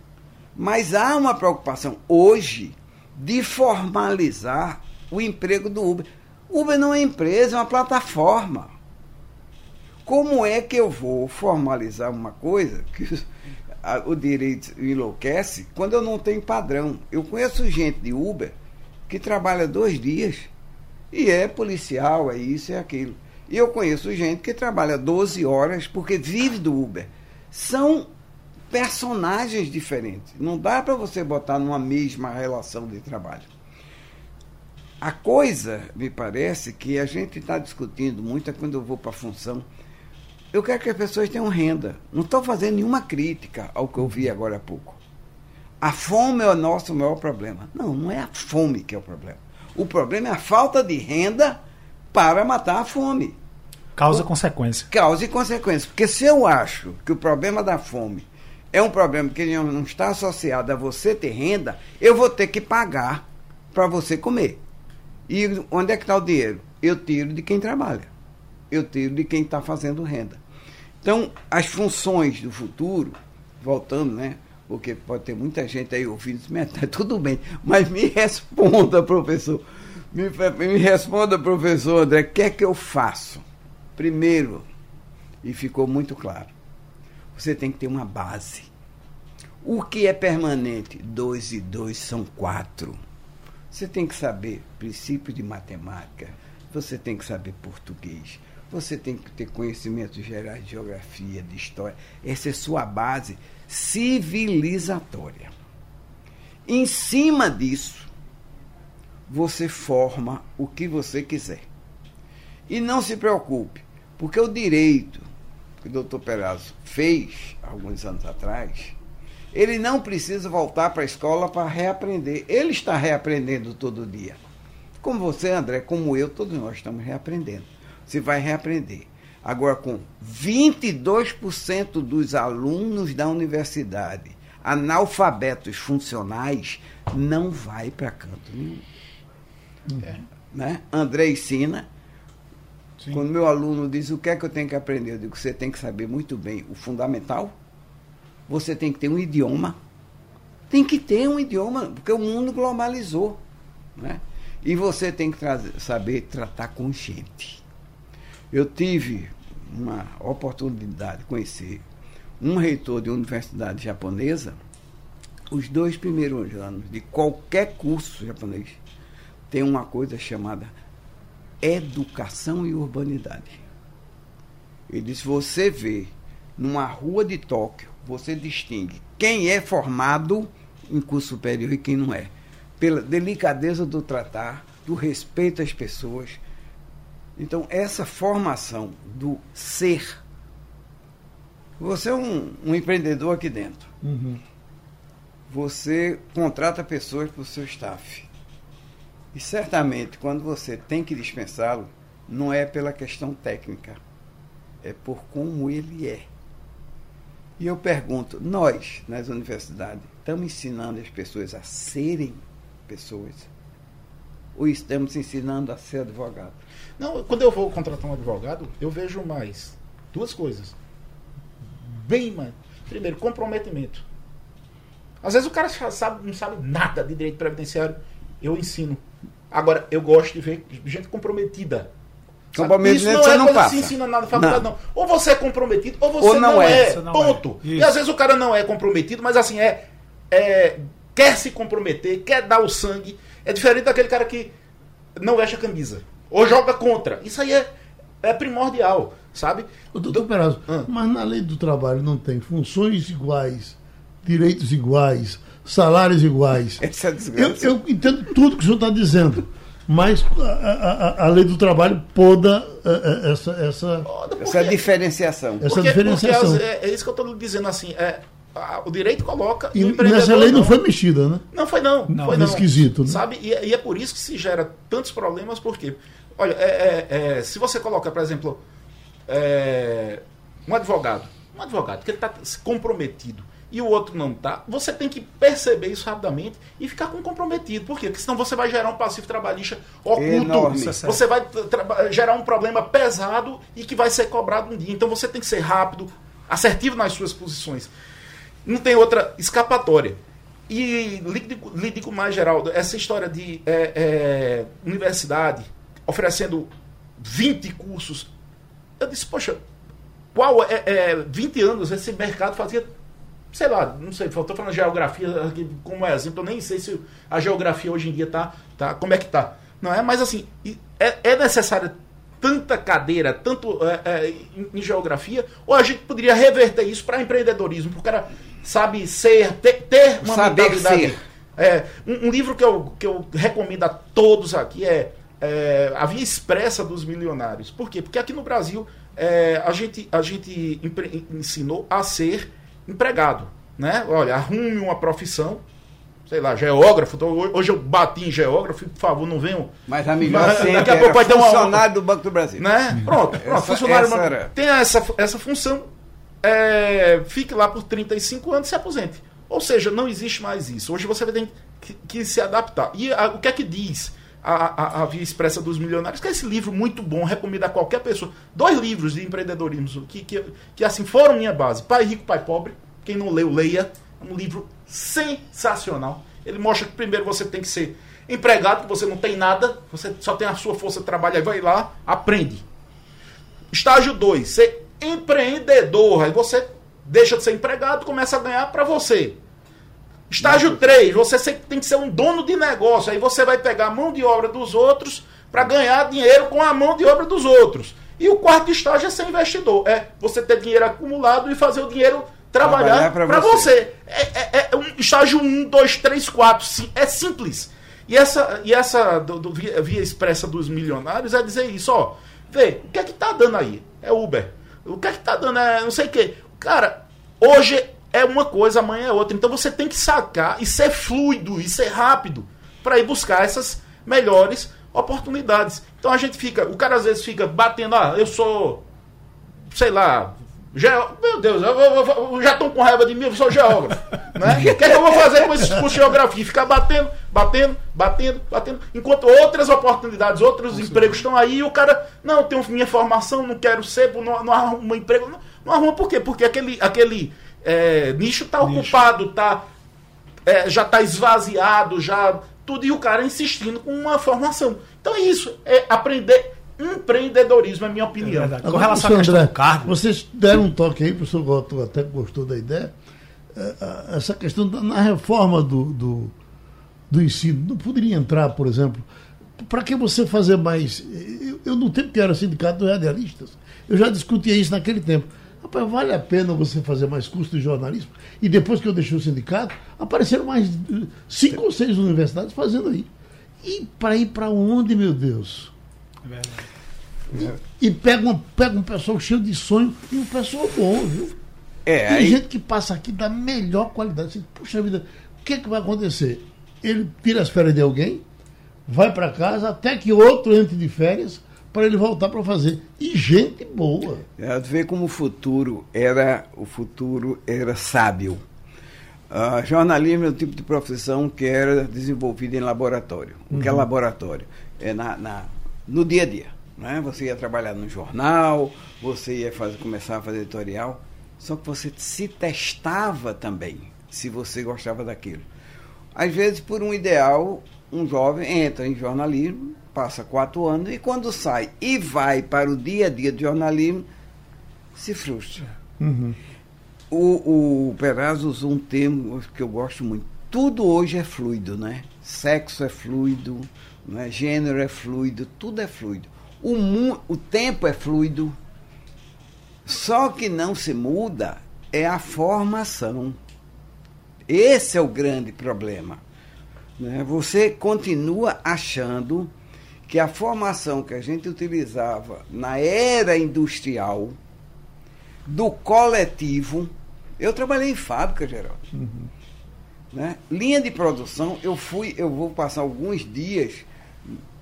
Mas há uma preocupação hoje de formalizar o emprego do Uber. Uber não é empresa, é uma plataforma. Como é que eu vou formalizar uma coisa que o direito enlouquece quando eu não tenho padrão? Eu conheço gente de Uber que trabalha dois dias e é policial, é isso, é aquilo. E eu conheço gente que trabalha 12 horas porque vive do Uber. São personagens diferentes. Não dá para você botar numa mesma relação de trabalho. A coisa, me parece, que a gente está discutindo muito é quando eu vou para a função. Eu quero que as pessoas tenham renda. Não estou fazendo nenhuma crítica ao que eu vi agora há pouco. A fome é o nosso maior problema. Não, não é a fome que é o problema. O problema é a falta de renda para matar a fome. Causa e consequência. Causa e consequência. Porque se eu acho que o problema da fome é um problema que não está associado a você ter renda, eu vou ter que pagar para você comer. E onde é que está o dinheiro? Eu tiro de quem trabalha. Eu tiro de quem está fazendo renda. Então, as funções do futuro, voltando, né? Porque pode ter muita gente aí ouvindo isso, tá tudo bem, mas me responda, professor. Me, me responda, professor André, o que é que eu faço? Primeiro, e ficou muito claro, você tem que ter uma base. O que é permanente? Dois e dois são quatro. Você tem que saber princípio de matemática, você tem que saber português, você tem que ter conhecimentos gerais de geografia, de história. Essa é sua base civilizatória. Em cima disso, você forma o que você quiser. E não se preocupe, porque o direito que o doutor Perazzo fez alguns anos atrás, ele não precisa voltar para a escola para reaprender. Ele está reaprendendo todo dia. Como você, André, como eu, todos nós estamos reaprendendo você vai reaprender. Agora, com 22% dos alunos da universidade analfabetos funcionais, não vai para canto nenhum. É. Né? André ensina. Sim. Quando meu aluno diz o que é que eu tenho que aprender, eu digo: você tem que saber muito bem o fundamental, você tem que ter um idioma. Tem que ter um idioma, porque o mundo globalizou. Né? E você tem que saber tratar com gente. Eu tive uma oportunidade de conhecer um reitor de universidade japonesa. Os dois primeiros anos de qualquer curso japonês tem uma coisa chamada educação e urbanidade. Ele disse: você vê numa rua de Tóquio, você distingue quem é formado em curso superior e quem não é. Pela delicadeza do tratar, do respeito às pessoas, então, essa formação do ser. Você é um, um empreendedor aqui dentro. Uhum. Você contrata pessoas para o seu staff. E certamente, quando você tem que dispensá-lo, não é pela questão técnica, é por como ele é. E eu pergunto: nós, nas universidades, estamos ensinando as pessoas a serem pessoas? Ou estamos ensinando a ser advogado? Não, quando eu vou contratar um advogado, eu vejo mais duas coisas. Bem mais. Primeiro, comprometimento. Às vezes o cara sabe, não sabe nada de direito previdenciário. Eu ensino. Agora, eu gosto de ver gente comprometida. Comprometimento Isso não é não coisa passa. que se ensina nada na faculdade, não. não. Ou você é comprometido, ou você ou não, não, é. é. Não ponto. É. E às vezes o cara não é comprometido, mas assim, é, é quer se comprometer, quer dar o sangue. É diferente daquele cara que não veste a camisa ou joga contra. Isso aí é, é primordial, sabe? O doutor Perazzo, ah. mas na lei do trabalho não tem funções iguais, direitos iguais, salários iguais. Essa é desgraça. Eu, eu entendo tudo que o senhor está dizendo. Mas a, a, a, lei do trabalho poda é, é, essa, essa, essa diferenciação. Essa porque, diferenciação. Porque é, é, isso que eu estou dizendo assim. É, o direito coloca. E, e nessa lei não, não, foi mexida, né? Não foi, não. Não, foi, não. esquisito. Né? Sabe? E, e, é por isso que se gera tantos problemas, porque Olha, é, é, é, se você coloca, por exemplo, é, um advogado, um advogado que ele está comprometido e o outro não está, você tem que perceber isso rapidamente e ficar com comprometido. Por quê? Porque senão você vai gerar um passivo trabalhista oculto. Enorme. Você vai gerar um problema pesado e que vai ser cobrado um dia. Então você tem que ser rápido, assertivo nas suas posições. Não tem outra escapatória. E lhe digo mais, Geraldo, essa história de é, é, universidade, oferecendo 20 cursos. Eu disse, poxa, qual é, é 20 anos esse mercado fazia, sei lá, não sei, estou falando de geografia como exemplo, eu nem sei se a geografia hoje em dia tá, tá como é que tá. Não é? Mas assim, é, é necessário tanta cadeira, tanto é, é, em, em, geografia, ou a gente poderia reverter isso para empreendedorismo, para o cara sabe ser, ter, ter uma Saber mentalidade. Ser. É, um, um, livro que eu, que eu recomendo a todos aqui é é, a via expressa dos milionários. Por quê? Porque aqui no Brasil é, a, gente, a gente ensinou a ser empregado. Né? Olha, arrume uma profissão, sei lá, geógrafo. Então, ho- hoje eu bati em geógrafo, por favor, não venham. Mas a melhor Mas sempre daqui a pouco vai ter uma- funcionário do Banco do Brasil. Né? Pronto, pronto Essa- funcionário essa era- tem essa, essa função, é, fique lá por 35 anos e se aposente. Ou seja, não existe mais isso. Hoje você vai ter que, que se adaptar. E a- o que é que diz a, a, a Via Expressa dos Milionários? Que é esse livro muito bom, recomendo a qualquer pessoa. Dois livros de empreendedorismo que, que, que assim foram minha base. Pai Rico, Pai Pobre. Quem não leu, leia. É um livro sensacional. Ele mostra que primeiro você tem que ser empregado, que você não tem nada, você só tem a sua força de trabalho, aí vai lá, aprende. Estágio 2, ser empreendedor. Aí você deixa de ser empregado, começa a ganhar para você. Estágio 3, você tem que ser um dono de negócio. Aí você vai pegar a mão de obra dos outros para ganhar dinheiro com a mão de obra dos outros. E o quarto estágio é ser investidor. É você ter dinheiro acumulado e fazer o dinheiro trabalhar Trabalhar para você. você. É, é- é um estágio 1, 2, 3, 4. sim, É simples. E essa, e essa do, do via, via expressa dos milionários é dizer isso, ó. Vê, o que é que tá dando aí? É Uber. O que é que tá dando? É não sei o quê. Cara, hoje é uma coisa, amanhã é outra. Então você tem que sacar e ser fluido e ser rápido para ir buscar essas melhores oportunidades. Então a gente fica, o cara às vezes fica batendo, ah, eu sou, sei lá. Meu Deus, eu, eu- eu- já estão com raiva de mim, eu sou geógrafo. né? O que, é que eu vou fazer com cursos de geografia? Ficar batendo, batendo, batendo, batendo. Enquanto outras oportunidades, outros empregos estão aí e o cara, não, tenho minha formação, não quero ser, não, não arrumo um emprego. Não, não arruma por quê? Porque aquele, aquele é, nicho está ocupado, tá, é, já está esvaziado, já tudo, e o cara insistindo com uma formação. Então é isso, é aprender empreendedorismo, é minha opinião. verdade. Com Agora, relação à questão André, do cargo. Vocês deram um toque aí, o professor Goto até gostou da ideia. ah, Essa questão da, na reforma do, do, do ensino, não poderia entrar, por exemplo, para que você fazer mais. Eu, eu no tempo que era sindicato dos radialistas, eu já discutia isso naquele tempo. Rapaz, vale a pena você fazer mais curso de jornalismo? E depois que eu deixei o sindicato, apareceram mais cinco ou seis universidades fazendo aí. E para ir para onde, meu Deus? É verdade. E pega, uma, pega um pessoal cheio de sonho e um pessoal bom, viu? É, Tem aí, gente que passa aqui da melhor qualidade. Assim, Puxa vida, o que, é que vai acontecer? Ele tira as férias de alguém, vai para casa, até que outro entre de férias para ele voltar para fazer. E gente boa. é, vê como o futuro era o futuro era sábio. Ah, jornalismo é o tipo de profissão que era desenvolvida em laboratório. O que é laboratório? É na, na- no dia a dia. Né? Você ia trabalhar no jornal, você ia fazer, começar a fazer editorial, só que você se testava também, se você gostava daquilo. Às vezes, por um ideal, um jovem entra em jornalismo, passa quatro anos e quando sai e vai para o dia a dia de jornalismo, se frustra. O, o Perazzo usou um termo que eu gosto muito. Tudo hoje é fluido, né? Sexo é fluido, né? gênero é fluido, tudo é fluido. O, mu- o tempo é fluido. Só que não se muda é a formação. Esse é o grande problema. né? Você continua achando que a formação que a gente utilizava na era industrial, do coletivo. Eu trabalhei em fábrica, Geraldo. Né? Linha de produção, eu fui, eu vou passar alguns dias,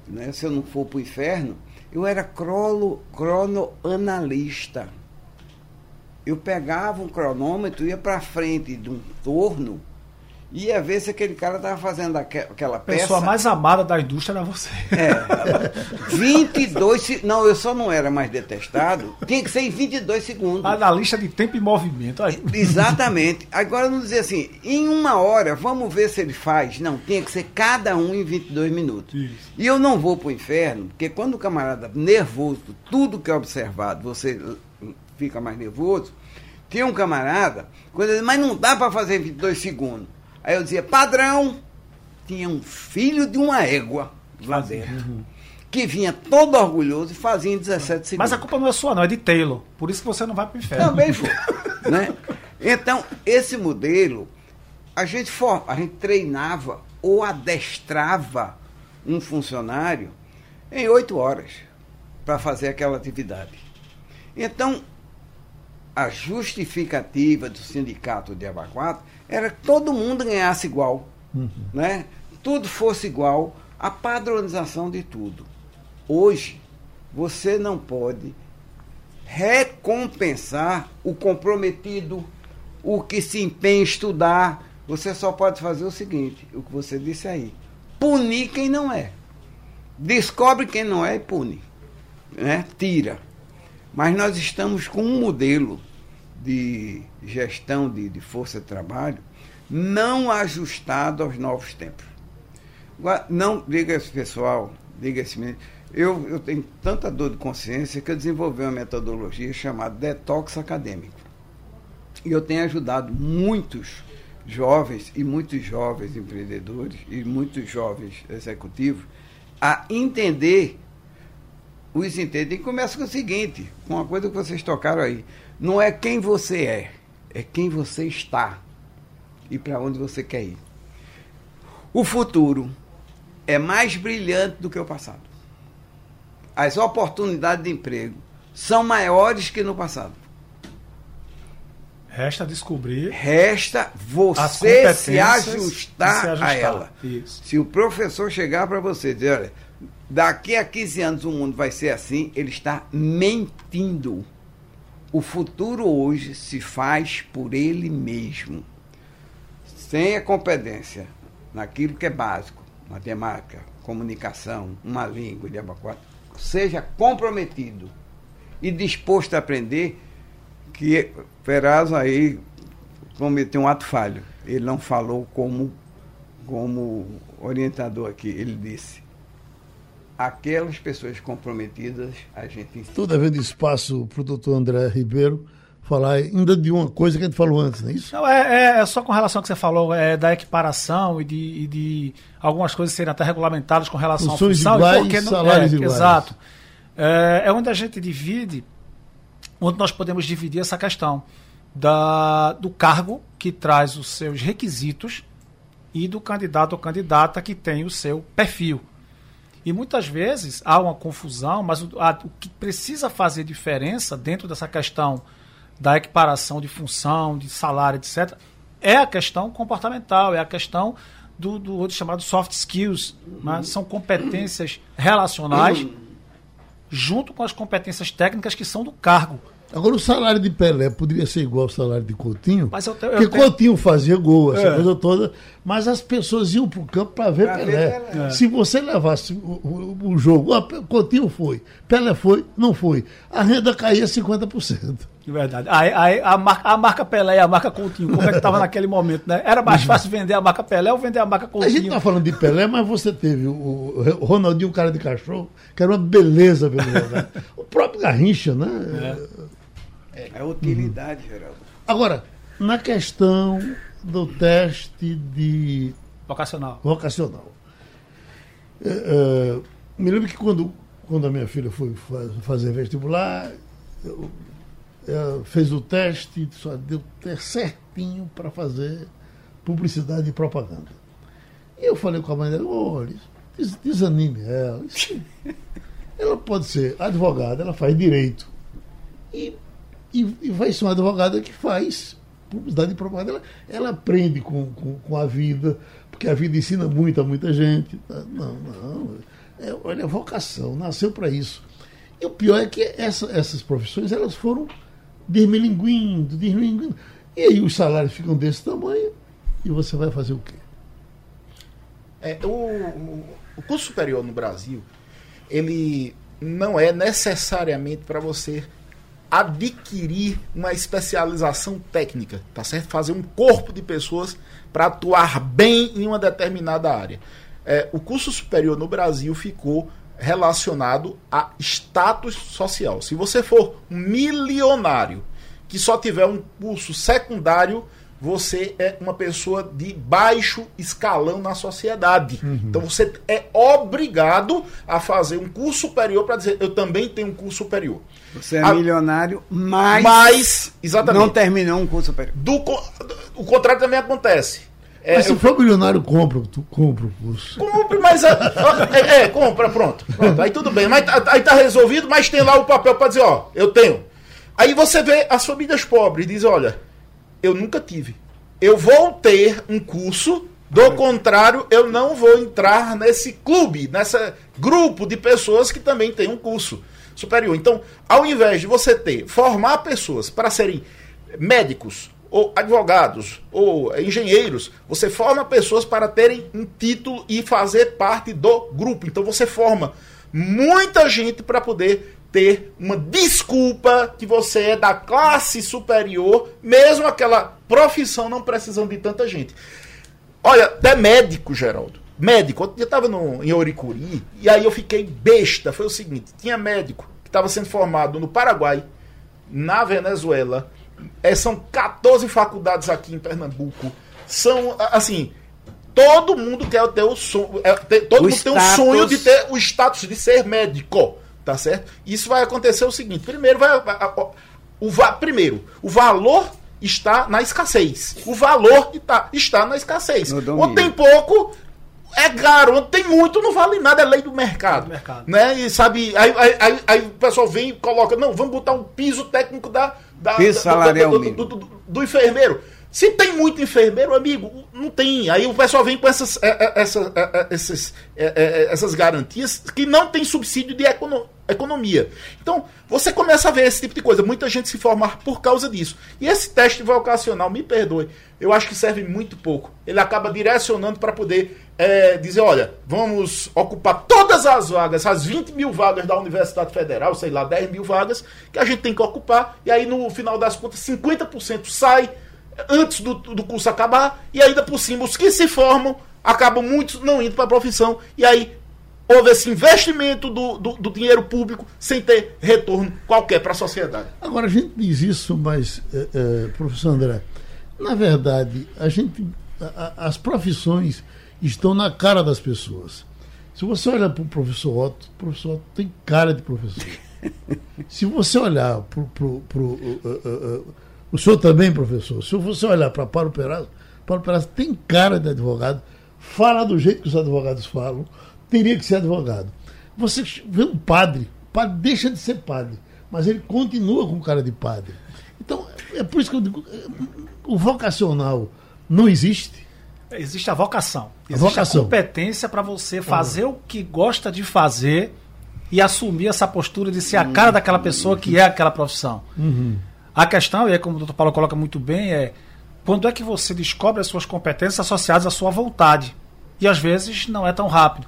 né, se eu não for para o inferno, eu era crono, cronoanalista. Eu pegava um cronômetro, ia para frente de um torno, ia ver se aquele cara estava fazendo aque- aquela A peça. pessoa mais amada da indústria era você. É, 22 se- Não, eu só não era mais detestado. Tinha que ser em 22 segundos. Na lista de tempo e movimento. Aí, Exatamente. Agora não dizer assim, em uma hora, vamos ver se ele faz. Não, tinha que ser cada um em 22 minutos. Isso. E eu não vou para o inferno, porque quando o camarada nervoso, tudo que é observado, você fica mais nervoso. Tinha um camarada, quando ele, mas não dá para fazer em 22 segundos. Aí eu dizia, padrão, tinha um filho de uma égua lá dentro, que vinha todo orgulhoso e fazia em 17 segundos. Mas a culpa não é sua, não, é de Taylor. Por isso que você não vai pro inferno. Também foi. né? Então, esse modelo, a gente, for, a gente treinava ou adestrava um funcionário em oito horas para fazer aquela atividade. Então, a justificativa do sindicato de Abacuato era que todo mundo ganhasse igual, uhum. né? tudo fosse igual, a padronização de tudo. Hoje, você não pode recompensar o comprometido, o que se empenha em estudar. Você só pode fazer o seguinte, o que você disse aí, punir quem não é. Descobre quem não é e pune. Né? Tira. Mas nós estamos com um modelo de gestão de, de força de trabalho não ajustado aos novos tempos. Não, diga esse pessoal, diga esse menino, eu, eu tenho tanta dor de consciência que eu desenvolvi uma metodologia chamada detox acadêmico. E eu tenho ajudado muitos jovens e muitos jovens empreendedores e muitos jovens executivos a entender os entendem. Começa com o seguinte, com uma coisa que vocês tocaram aí. Não é quem você é, é quem você está e para onde você quer ir. O futuro é mais brilhante do que o passado. As oportunidades de emprego são maiores que no passado. Resta descobrir. Resta você se ajustar, se ajustar, a ela. Isso. Se o professor chegar para você e dizer, olha, daqui a 15 anos o mundo vai ser assim, ele está mentindo. O futuro hoje se faz por ele mesmo. Sem a competência naquilo que é básico, matemática, comunicação, uma língua de abacuado, seja comprometido e disposto a aprender, que Ferraz aí cometeu um ato falho. Ele não falou como, como orientador aqui, ele disse. Aquelas pessoas comprometidas, a gente ensina. Tudo havendo espaço para o doutor André Ribeiro falar ainda de uma coisa que a gente falou antes, não é isso? Não, é, é, é só com relação ao que você falou, é, da equiparação e de, e de algumas coisas serem até regulamentadas com relação Funções à função. Iguais, porque não, salários é, iguais. Exato. É, é onde a gente divide, onde nós podemos dividir essa questão da, do cargo que traz os seus requisitos e do candidato ou candidata que tem o seu perfil. E muitas vezes há uma confusão, mas o, a, o que precisa fazer diferença dentro dessa questão da equiparação de função, de salário, etc., é a questão comportamental, é a questão do, do outro chamado soft skills. Né? São competências relacionais junto com as competências técnicas que são do cargo. Agora, o salário de Pelé poderia ser igual ao salário de Coutinho? Mas eu, te, eu porque tenho... Coutinho fazia gol, essa é. coisa toda, mas as pessoas iam para o campo para ver pra Pelé. Ver Pelé. É. Se você levasse o, o, o jogo, Coutinho foi, Pelé foi, não foi, a renda caía 50%. De verdade. Aí, aí, a, marca, a marca Pelé e a marca Coutinho, como é que estava naquele momento, né? Era mais fácil vender a marca Pelé ou vender a marca Coutinho? A gente está falando de Pelé, mas você teve o, o Ronaldinho, o cara de cachorro, que era uma beleza ver O próprio Garrincha, né? É. É, é utilidade, Geraldo. Agora, na questão do teste de. Vocacional. Vocacional. É, é, me lembro que quando, quando a minha filha foi fazer vestibular, eu, eu fez o teste, só deu certinho para fazer publicidade e propaganda. E eu falei com a mãe dela, olha, desanime ela. ela pode ser advogada, ela faz direito. E e, e vai ser uma advogada que faz publicidade e propaganda. Ela, ela aprende com, com, com, a vida, porque a vida ensina muito a muita gente. Tá? Não, não. É, olha, vocação, nasceu para isso. E o pior é que essa, essas profissões elas foram desmilinguindo, desmilinguindo. E aí os salários ficam desse tamanho e você vai fazer o quê? É, o, o curso superior no Brasil, ele não é necessariamente para você adquirir uma especialização técnica, tá certo? Fazer um corpo de pessoas para atuar bem em uma determinada área. É, o curso superior no Brasil ficou relacionado a status social. Se você for milionário que só tiver um curso secundário você é uma pessoa de baixo escalão na sociedade. Uhum. Então você é obrigado a fazer um curso superior para dizer eu também tenho um curso superior. Você é a, milionário, mas, mas exatamente, não terminou um curso superior. Do, o contrário também acontece. É, mas se eu, for milionário, compra, tu compra o curso. Compre, mas. É, é, é, compra, pronto, pronto. Aí tudo bem. Mas tá, aí tá resolvido, mas tem lá o papel para dizer, ó, eu tenho. Aí você vê as famílias pobres, diz, olha, eu nunca tive. Eu vou ter um curso, do contrário, eu não vou entrar nesse clube, nesse grupo de pessoas que também tem um curso superior. Então, ao invés de você ter, formar pessoas para serem médicos, ou advogados, ou engenheiros, você forma pessoas para terem um título e fazer parte do grupo. Então você forma muita gente para poder ter uma desculpa que você é da classe superior, mesmo aquela profissão não precisando de tanta gente. Olha, até médico, Geraldo. Médico, eu estava em Oricuri e aí eu fiquei besta. Foi o seguinte: tinha médico que estava sendo formado no Paraguai, na Venezuela, é, são 14 faculdades aqui em Pernambuco. São, assim, todo mundo quer ter o sonho. É, ter, todo o mundo status... tem um sonho de ter o status de ser médico. Tá certo? Isso vai acontecer o seguinte: primeiro, vai, o, o, primeiro, o valor está na escassez. O valor está, está na escassez. Ou tem pouco, é caro, onde tem muito, não vale nada, é lei do mercado. Do mercado. Né? E sabe, aí, aí, aí, aí, o pessoal vem e coloca, não, vamos botar um piso técnico da, da, piso salarial do, do, do, do, enfermeiro. Se tem muito enfermeiro, amigo, não tem. Aí o pessoal vem com essas, é, é, é, essas, essas garantias que não tem subsídio de economia. Então, você começa a ver esse tipo de coisa. Muita gente se formar por causa disso. E esse teste vocacional, me perdoe, eu acho que serve muito pouco. Ele acaba direcionando para poder é, dizer: olha, vamos ocupar todas as vagas, as 20 mil vagas da Universidade Federal, sei lá, 10 mil vagas, que a gente tem que ocupar. E aí, no final das contas, 50% sai antes do, do curso acabar, e ainda por cima, os que se formam acabam muitos não indo para a profissão, e aí houve esse investimento do, do, do, dinheiro público sem ter retorno qualquer para a sociedade. Agora, a gente diz isso, mas, é, é, professor André, na verdade, a gente, a, as profissões estão na cara das pessoas. Se você olhar para o professor Otto, o professor Otto tem cara de professor. Se você olhar para o o senhor também, professor, se você olhar para Paulo Perazzo, Paulo Perazzo tem cara de advogado, fala do jeito que os advogados falam, teria que ser advogado. Você vê um padre, o padre deixa de ser padre, mas ele continua com cara de padre. Então, é por isso que eu digo, o vocacional não existe. Existe a vocação. Existe a, vocação. a competência para você fazer o que gosta de fazer e assumir essa postura de ser a cara daquela pessoa que é aquela profissão. Uhum. A questão, e é como o doutor Paulo coloca muito bem, é quando é que você descobre as suas competências associadas à sua vontade. E às vezes não é tão rápido.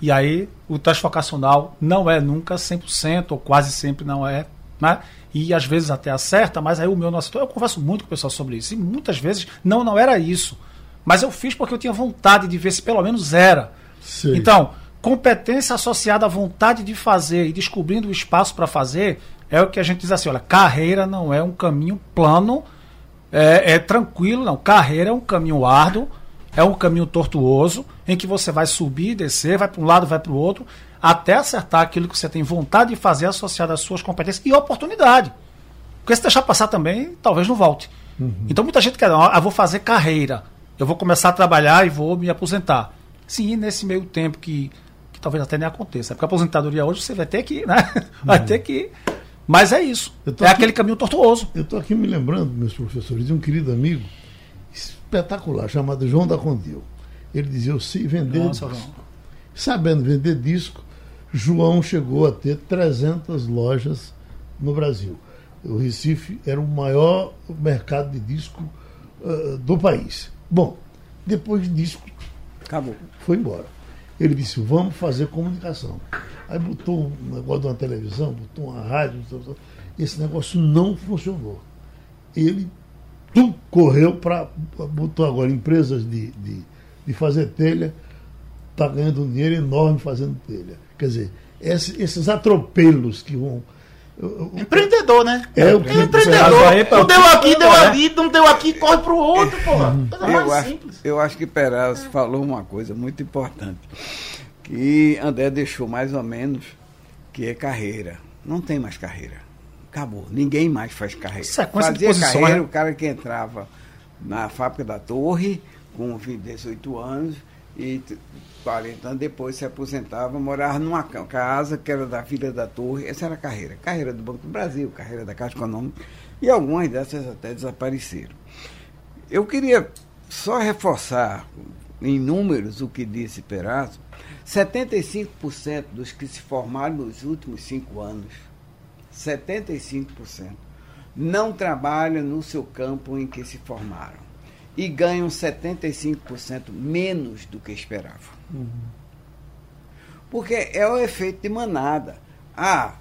E aí o teste vocacional não é nunca 100%, ou quase sempre não é. Né? E às vezes até acerta, mas aí o meu não acertou. Eu converso muito com o pessoal sobre isso. E muitas vezes, não, não era isso. Mas eu fiz porque eu tinha vontade de ver se pelo menos era. Sim. Então, competência associada à vontade de fazer e descobrindo o espaço para fazer é o que a gente diz assim, olha, carreira não é um caminho plano, é, é tranquilo, não. Carreira é um caminho árduo, é um caminho tortuoso, em que você vai subir, descer, vai para um lado, vai para o outro, até acertar aquilo que você tem vontade de fazer associado às suas competências e oportunidade. Porque se deixar passar também, talvez não volte. Uhum. Então muita gente quer, ah, vou fazer carreira, eu vou começar a trabalhar e vou me aposentar. Sim, nesse meio tempo que, que talvez até nem aconteça. Porque a aposentadoria hoje você vai ter que, né? Vai uhum. ter que mas é isso. É aqui, aquele caminho tortuoso. Eu estou aqui me lembrando, meus professores, de um querido amigo espetacular chamado João da Condil. Ele dizia: Eu sei vender Nossa, disco. Sabendo vender disco, João chegou a ter 300 lojas no Brasil. O Recife era o maior mercado de disco uh, do país. Bom, depois disso, acabou. Foi embora. Ele disse: Vamos fazer comunicação. Aí botou um negócio de uma televisão, botou uma rádio, esse negócio não funcionou. Ele tu correu para. botou agora empresas de, de, de fazer telha, está ganhando um dinheiro enorme fazendo telha. Quer dizer, esses atropelos que vão. Empreendedor, né? É o que é empreendedor. Não deu aqui, deu ali, não deu aqui, corre pro outro, porra. eu, acho, eu acho que Peraz falou uma coisa muito importante que André deixou mais ou menos, que é carreira. Não tem mais carreira. Acabou. Ninguém mais faz carreira. Sequência Fazia de carreira né? o cara que entrava na fábrica da torre com 18 anos e 40 anos depois se aposentava, morava numa casa que era da Vila da Torre, essa era a carreira, carreira do Banco do Brasil, carreira da Caixa Econômica, e algumas dessas até desapareceram. Eu queria só reforçar em números o que disse Perazzo, 75% dos que se formaram nos últimos cinco anos, 75%, não trabalham no seu campo em que se formaram e ganham 75% menos do que esperavam. Uhum. Porque é o efeito de manada. Ah,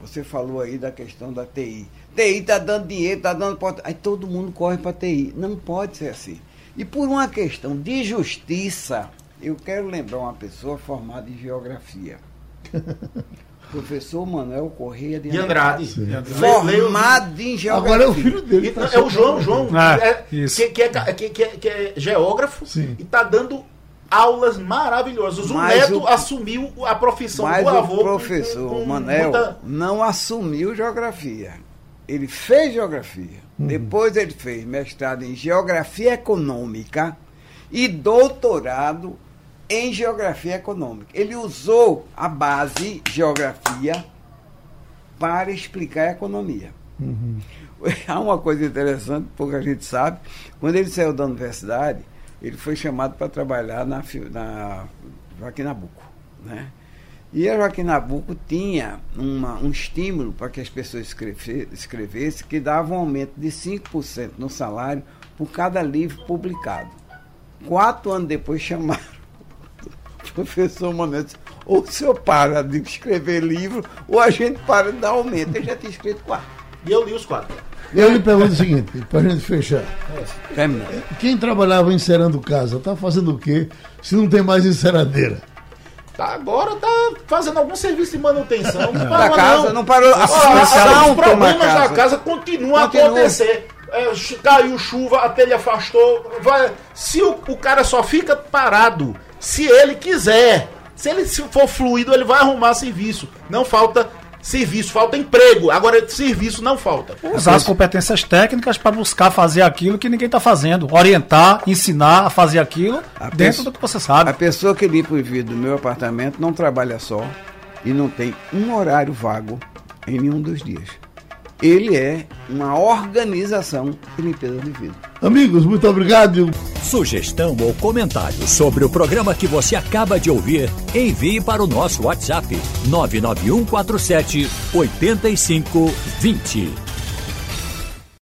você falou aí da questão da TI. TI está dando dinheiro, está dando. Aí todo mundo corre para TI. Não pode ser assim. E por uma questão de justiça, eu quero lembrar uma pessoa formada em geografia. Professor Manuel Correia de, de Andrade. Formado em geografia. Agora é o filho dele. Tá é o João, João, ah, é, que, que, é, que, que, é, que é geógrafo Sim. e está dando aulas maravilhosas. O mas neto o, assumiu a profissão do avô. O professor com, com Manel muita... não assumiu geografia. Ele fez geografia. Uhum. Depois ele fez mestrado em geografia econômica e doutorado em geografia econômica. Ele usou a base geografia para explicar a economia. Uhum. Há uma coisa interessante, pouca gente sabe. Quando ele saiu da universidade, ele foi chamado para trabalhar na, na Joaquim Nabuco. Né? E a Joaquim Nabuco tinha uma, um estímulo para que as pessoas escrevessem, que dava um aumento de 5% no salário por cada livro publicado. Quatro anos depois chamaram o professor Manuel ou o senhor para de escrever livro, ou a gente para de dar aumento. Ele já tinha escrito quatro. E eu li os quatro. Eu lhe pergunto o seguinte, para a gente fechar. Quem trabalhava encerando casa, está fazendo o quê se não tem mais enceradeira? Tá, agora tá fazendo algum serviço de manutenção. Não parou, casa, não, não parou. A, a, os problemas casa. da casa continuam Continua. a acontecer. É, caiu chuva, a telha afastou. Vai, se o, o cara só fica parado, se ele quiser, se ele for fluido, ele vai arrumar serviço. Não falta Serviço, falta emprego. Agora, serviço não falta. Usar as competências técnicas para buscar fazer aquilo que ninguém está fazendo. Orientar, ensinar a fazer aquilo a dentro pessoa, do que você sabe. A pessoa que limpa o vidro do meu apartamento não trabalha só e não tem um horário vago em nenhum dos dias ele é uma organização de limpeza de vidro. Amigos, muito obrigado. Sugestão ou comentário sobre o programa que você acaba de ouvir, envie para o nosso WhatsApp 99147 8520.